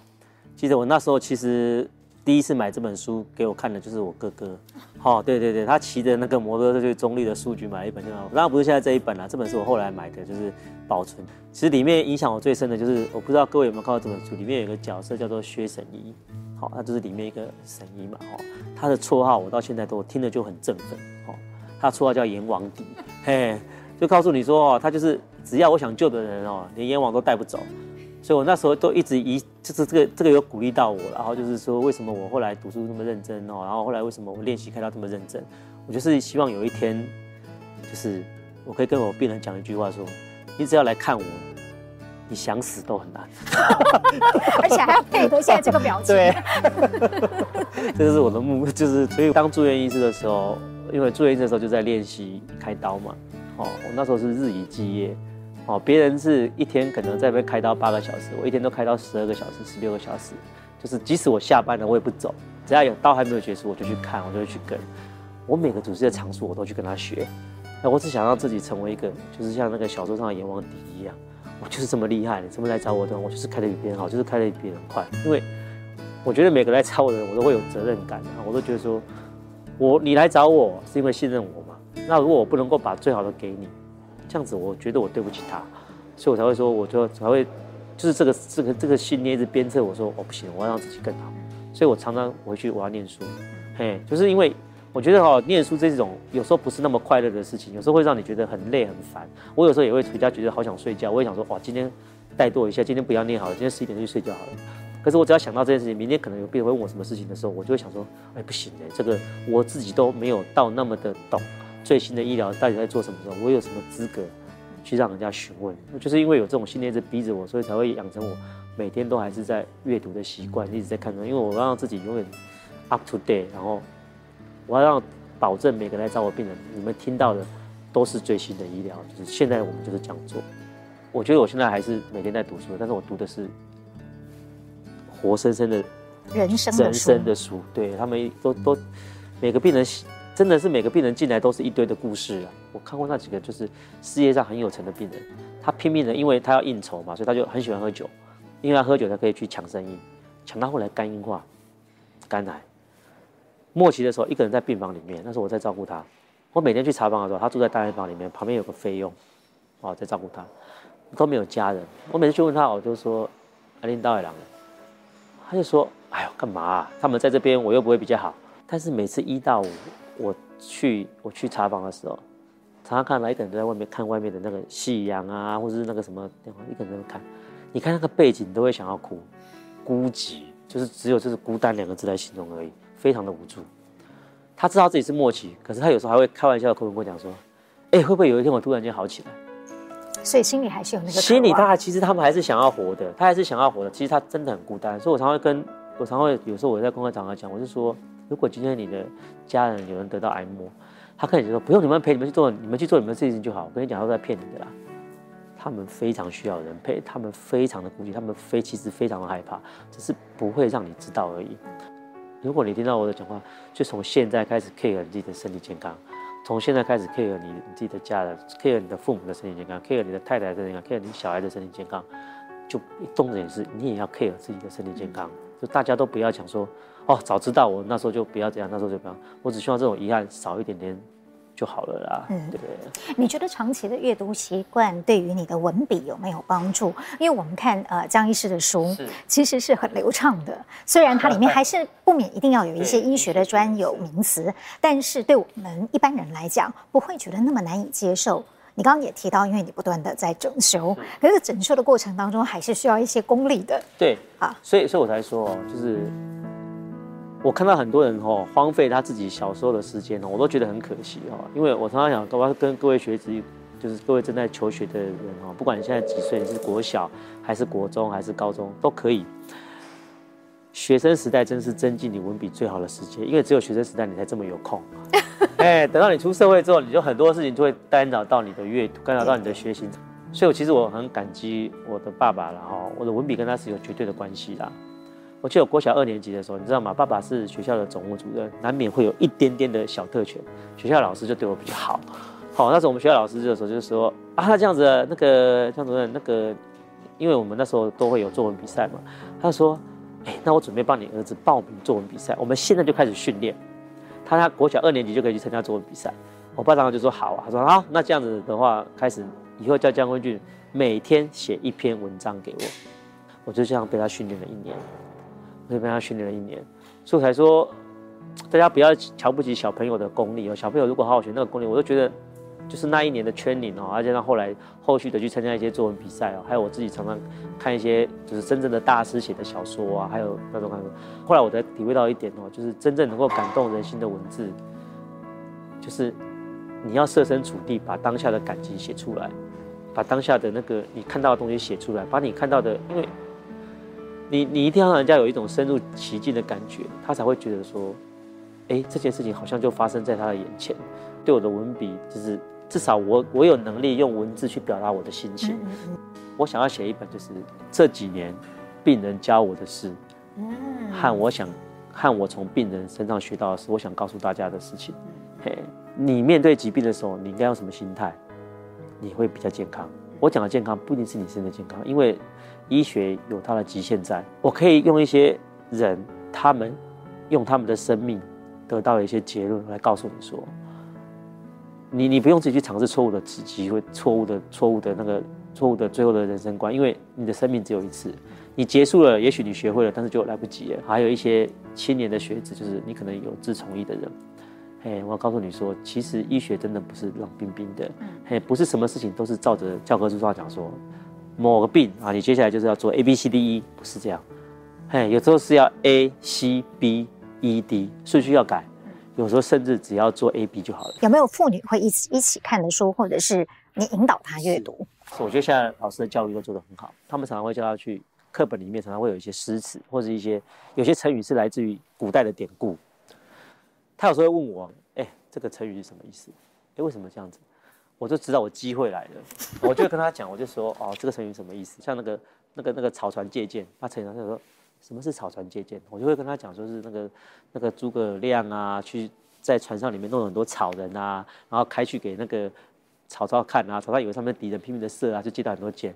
记得我那时候其实。第一次买这本书给我看的就是我哥哥，好，对对对，他骑着那个摩托车去中立的书局买了一本，当然不是现在这一本了，这本是我后来买的，就是保存。其实里面影响我最深的就是，我不知道各位有没有看到这本书，里面有一个角色叫做薛神医，好，那就是里面一个神医嘛，哦，他的绰号我到现在都听着就很振奋，哦，他的绰号叫阎王帝，嘿，就告诉你说哦，他就是只要我想救的人哦，连阎王都带不走。所以，我那时候都一直一就是这个这个有鼓励到我，然后就是说，为什么我后来读书那么认真哦，然后后来为什么我练习开到这么认真，我就是希望有一天，就是我可以跟我病人讲一句话说，你只要来看我，你想死都很难，而且还要配合现在这个表情。对，这就是我的目，就是所以当住院医师的时候，因为住院的时候就在练习开刀嘛，哦，我那时候是日以继夜。哦，别人是一天可能在那边开刀八个小时，我一天都开刀十二个小时、十六个小时，就是即使我下班了，我也不走，只要有刀还没有结束，我就去看，我就会去跟。我每个主治的场所我都去跟他学。那我只想让自己成为一个，就是像那个小说上的阎王敌一样，我就是这么厉害你，这么来找我的，我就是开的比别人好，就是开的比别人快。因为我觉得每个来找我的人，我都会有责任感啊，我都觉得说，我你来找我是因为信任我嘛。那如果我不能够把最好的给你。这样子，我觉得我对不起他，所以我才会说，我就才会，就是这个这个这个信念一直鞭策我说，哦不行，我要让自己更好。所以我常常回去我要念书，嘿，就是因为我觉得哦，念书这种有时候不是那么快乐的事情，有时候会让你觉得很累很烦。我有时候也会回家觉得好想睡觉，我也想说，哇，今天怠惰一下，今天不要念好了，今天十一点就去睡觉好了。可是我只要想到这件事情，明天可能有病人会问我什么事情的时候，我就会想说，哎，不行哎，这个我自己都没有到那么的懂。最新的医疗到底在做什么时候？我有什么资格去让人家询问？就是因为有这种信念一直逼着我，所以才会养成我每天都还是在阅读的习惯，一直在看书。因为我要让自己永远 up to date，然后我要让保证每个来找我病人，你们听到的都是最新的医疗。就是现在我们就是这样做。我觉得我现在还是每天在读书，但是我读的是活生生的人生的人生的书。对，他们都都每个病人。真的是每个病人进来都是一堆的故事啊！我看过那几个，就是事业上很有成的病人，他拼命的，因为他要应酬嘛，所以他就很喜欢喝酒，因为他喝酒才可以去抢生意，抢到后来肝硬化、肝癌，末期的时候一个人在病房里面，那时候我在照顾他，我每天去查房的时候，他住在大病房里面，旁边有个菲佣，哦，在照顾他，都没有家人，我每次去问他，我就说阿林到海郎，他就说，哎呦，干嘛？他们在这边，我又不会比较好，但是每次一到五。我去我去查房的时候，常常看到一个人都在外面看外面的那个夕阳啊，或者是那个什么地方，一个人在看，你看那个背景，都会想要哭，孤寂，就是只有就是孤单两个字来形容而已，非常的无助。他知道自己是末期，可是他有时候还会开玩笑的跟我讲说，哎，会不会有一天我突然间好起来？所以心里还是有那个。心里他其实他们还是想要活的，他还是想要活的。其实他真的很孤单，所以我常会跟我常会有时候我在公开场合讲，我是说。如果今天你的家人有人得到癌末，他可能就说不用你们陪，你们去做，你们去做你们的事情就好。我跟你讲，都在骗你的啦。他们非常需要人陪，他们非常的孤寂，他们非其实非常的害怕，只是不会让你知道而已。如果你听到我的讲话，就从现在开始 care 你自己的身体健康，从现在开始 care 你自己的家人，care 你的父母的身体健康，care 你的太太的身体健康，care 你小孩的身体健康，就重点是你也要 care 自己的身体健康。就大家都不要讲说。哦，早知道我那时候就不要这样，那时候就不要。我只希望这种遗憾少一点点就好了啦。嗯，对不对？你觉得长期的阅读习惯对于你的文笔有没有帮助？因为我们看呃张医师的书，是其实是很流畅的。虽然它里面 还是不免一定要有一些医学的专有名词，但是对我们一般人来讲，不会觉得那么难以接受。你刚刚也提到，因为你不断的在整修，可是整修的过程当中还是需要一些功力的。对，啊，所以所以我才说哦，就是。我看到很多人哦荒废他自己小时候的时间哦，我都觉得很可惜哦。因为我常常想，我要跟各位学子，就是各位正在求学的人哦，不管你现在几岁，你是国小还是国中还是高中都可以。学生时代真是增进你文笔最好的时间，因为只有学生时代你才这么有空。哎，等到你出社会之后，你就很多事情就会干扰到你的阅读，干扰到你的学习。所以我其实我很感激我的爸爸了哈，我的文笔跟他是有绝对的关系啦。我记得我国小二年级的时候，你知道吗？爸爸是学校的总务主任，难免会有一点点的小特权。学校老师就对我比较好，好，那时候我们学校老师就说，就是说啊，他这样子，那个江主任，那个，因为我们那时候都会有作文比赛嘛，他说，哎，那我准备帮你儿子报名作文比赛，我们现在就开始训练，他他国小二年级就可以去参加作文比赛。我爸当时就说好啊，他说好，那这样子的话，开始以后叫江坤俊每天写一篇文章给我，我就这样被他训练了一年。我就被他训练了一年，所以才说，大家不要瞧不起小朋友的功力哦。小朋友如果好好学那个功力，我都觉得，就是那一年的圈领哦，而且他后来后续的去参加一些作文比赛哦，还有我自己常常看一些就是真正的大师写的小说啊，还有那种感觉。后来我才体会到一点哦，就是真正能够感动人心的文字，就是你要设身处地把当下的感情写出来，把当下的那个你看到的东西写出来，把你看到的，因为。你你一定要让人家有一种深入其境的感觉，他才会觉得说，哎，这件事情好像就发生在他的眼前。对我的文笔，就是至少我我有能力用文字去表达我的心情。我想要写一本，就是这几年病人教我的事，和我想和我从病人身上学到的事，我想告诉大家的事情。嘿，你面对疾病的时候，你应该用什么心态？你会比较健康。我讲的健康不一定是你身体健康，因为。医学有它的极限在，我可以用一些人，他们用他们的生命得到了一些结论来告诉你说，你你不用自己去尝试错误的机会，错误的错误的那个错误的最后的人生观，因为你的生命只有一次，你结束了，也许你学会了，但是就来不及了。还有一些青年的学子，就是你可能有志从医的人，嘿，我要告诉你说，其实医学真的不是冷冰冰的，嘿，不是什么事情都是照着教科书上讲说。某个病啊，你接下来就是要做 A B C D E，不是这样，嘿，有时候是要 A C B E D，顺序要改，有时候甚至只要做 A B 就好了。有没有妇女会一起一起看的书，或者是你引导她阅读？我觉得现在老师的教育都做得很好，他们常常会叫她去课本里面，常常会有一些诗词，或者一些有些成语是来自于古代的典故。他有时候会问我，哎，这个成语是什么意思？哎，为什么这样子？我就知道我机会来了，我就跟他讲，我就说哦，这个成语什么意思？像那个那个那个草船借箭，他成语他就说什么是草船借箭？我就会跟他讲，说是那个那个诸葛亮啊，去在船上里面弄了很多草人啊，然后开去给那个曹操看啊，曹操以为上面敌人拼命的射啊，就接到很多箭。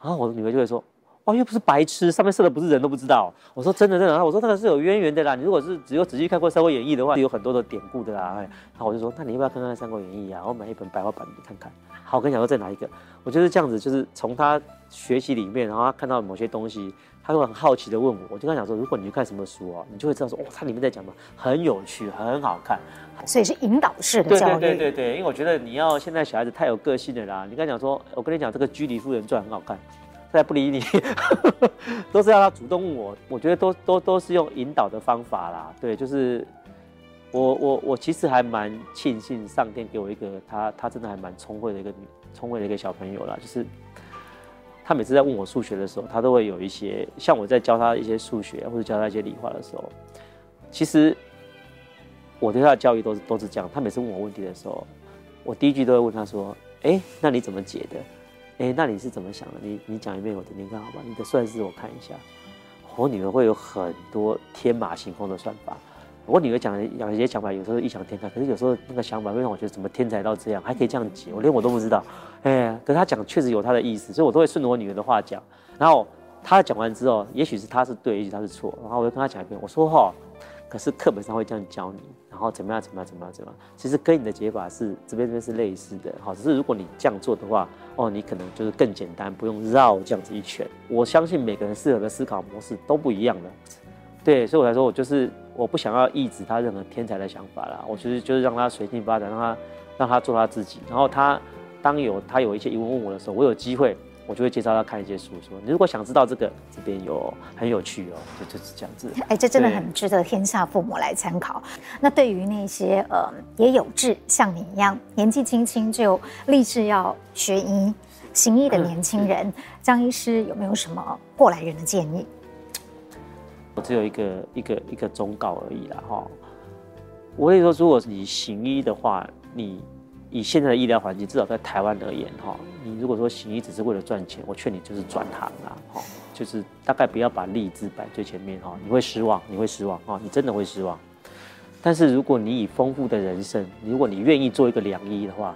然后我的女儿就会说。哦，又不是白痴，上面射的不是人都不知道。我说真的真的，我说那个是有渊源的啦。你如果是只有仔细看过《三国演义》的话，有很多的典故的啦。然后我就说，那你要不要看看《三国演义》啊？我买一本白话版你看看。好，我跟你讲说再拿一个。我就是这样子，就是从他学习里面，然后他看到某些东西，他会很好奇的问我。我就跟他讲说，如果你去看什么书哦，你就会知道说，哦，它里面在讲的很有趣，很好看。所以是引导式的教育。对对对对，因为我觉得你要现在小孩子太有个性的啦。你跟他讲说，我跟你讲这个《居里夫人传》很好看。再不理你，都是要他主动问我。我觉得都都都是用引导的方法啦。对，就是我我我其实还蛮庆幸上天给我一个他他真的还蛮聪慧的一个女聪慧的一个小朋友啦。就是他每次在问我数学的时候，他都会有一些像我在教他一些数学或者教他一些理化的时候，其实我对他的教育都是都是这样。他每次问我问题的时候，我第一句都会问他说：“哎，那你怎么解的？”哎，那你是怎么想的？你你讲一遍我听听看好吧？你的算式我看一下。我女儿会有很多天马行空的算法。我女儿讲的讲一些想法，有时候异想天开，可是有时候那个想法会让我觉得怎么天才到这样，还可以这样解，我连我都不知道。哎，可是她讲确实有她的意思，所以我都会顺着我女儿的话讲。然后她讲完之后，也许是她是对，也许她是错，然后我就跟她讲一遍，我说哈。可是课本上会这样教你，然后怎么样怎么样怎么样怎么样，其实跟你的解法是这边这边是类似的，好，只是如果你这样做的话，哦，你可能就是更简单，不用绕这样子一圈。我相信每个人适合的思考模式都不一样的，对，所以我才说我就是我不想要抑制他任何天才的想法啦，我就是就是让他随性发展，让他让他做他自己，然后他当有他有一些疑问问我的时候，我有机会。我就会介绍他看一些书，说你如果想知道这个，这边有很有趣哦，就就是这样子。哎，这真的很值得天下父母来参考。那对于那些呃也有志像你一样年纪轻轻就立志要学医行医的年轻人，张、医师有没有什么过来人的建议？我只有一个一个一个忠告而已啦，哈。我跟你说，如果你行医的话，你以现在的医疗环境，至少在台湾而言，哈。你如果说行医只是为了赚钱，我劝你就是转行啦，哈，就是大概不要把利字摆最前面哈，你会失望，你会失望啊，你真的会失望。但是如果你以丰富的人生，如果你愿意做一个良医的话，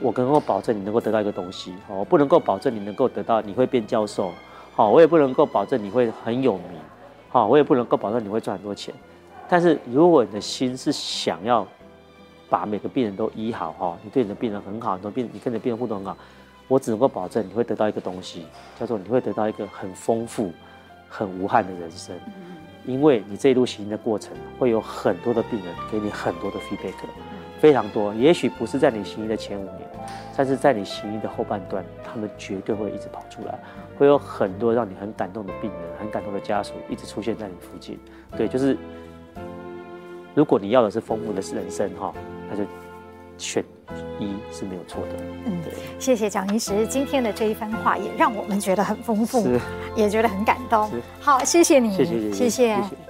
我能够保证你能够得到一个东西，我不能够保证你能够得到你会变教授，好，我也不能够保证你会很有名，好，我也不能够保证你会赚很多钱。但是如果你的心是想要把每个病人都医好哈，你对你的病人很好，很多病你跟你的病人互动很好，我只能够保证你会得到一个东西，叫做你会得到一个很丰富、很无憾的人生，因为你这一路行医的过程会有很多的病人给你很多的 feedback，非常多。也许不是在你行医的前五年，但是在你行医的后半段，他们绝对会一直跑出来，会有很多让你很感动的病人、很感动的家属一直出现在你附近。对，就是。如果你要的是丰富的人生哈，那就选一是没有错的。嗯，对，谢谢蒋医师今天的这一番话，也让我们觉得很丰富，也觉得很感动。好，谢谢你，谢谢。谢谢。